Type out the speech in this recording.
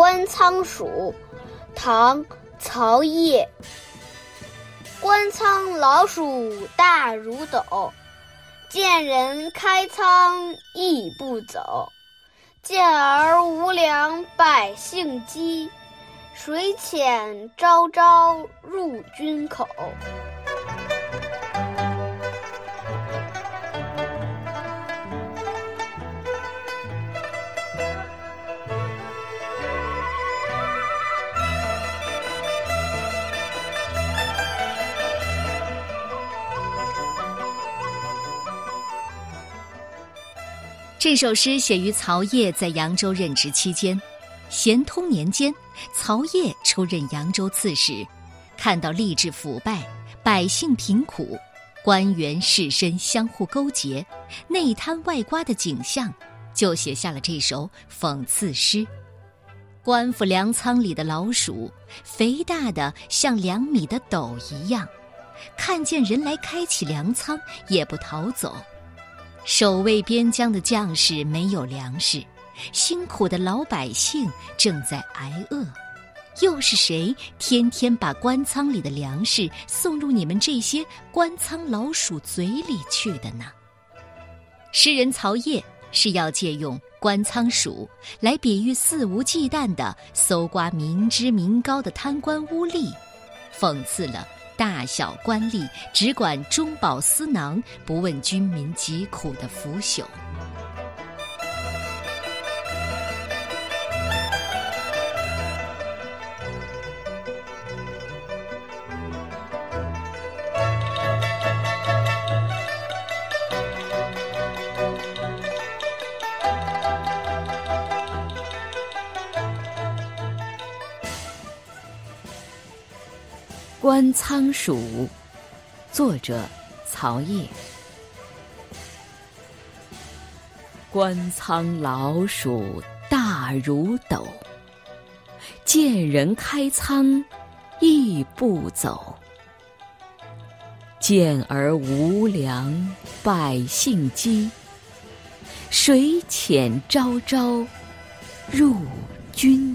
观仓鼠，唐·曹邺。观仓老鼠大如斗，见人开仓亦不走。见而无粮百姓饥，水浅朝朝入军口。这首诗写于曹烨在扬州任职期间。咸通年间，曹烨出任扬州刺史，看到吏治腐败、百姓贫苦、官员士绅相互勾结、内贪外刮的景象，就写下了这首讽刺诗。官府粮仓里的老鼠，肥大的像两米的斗一样，看见人来开启粮仓，也不逃走。守卫边疆的将士没有粮食，辛苦的老百姓正在挨饿，又是谁天天把官仓里的粮食送入你们这些官仓老鼠嘴里去的呢？诗人曹烨是要借用官仓鼠来比喻肆无忌惮的搜刮民脂民膏的贪官污吏，讽刺了。大小官吏只管中饱私囊，不问军民疾苦的腐朽。观仓鼠，作者曹烨。观仓老鼠大如斗，见人开仓亦不走。见而无粮百姓饥，水浅朝朝入军。